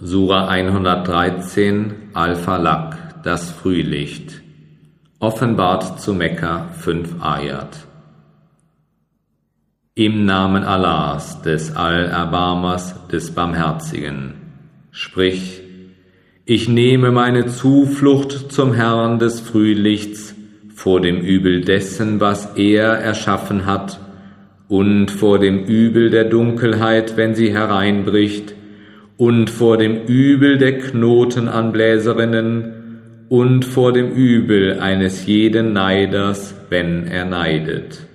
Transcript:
Sura 113 Al-Falaq, das Frühlicht. Offenbart zu Mekka 5 Ayat. Im Namen Allahs, des Allerbarmers, des Barmherzigen. Sprich, ich nehme meine Zuflucht zum Herrn des Frühlichts vor dem Übel dessen, was er erschaffen hat, und vor dem Übel der Dunkelheit, wenn sie hereinbricht, und vor dem Übel der Knotenanbläserinnen und vor dem Übel eines jeden Neiders, wenn er neidet.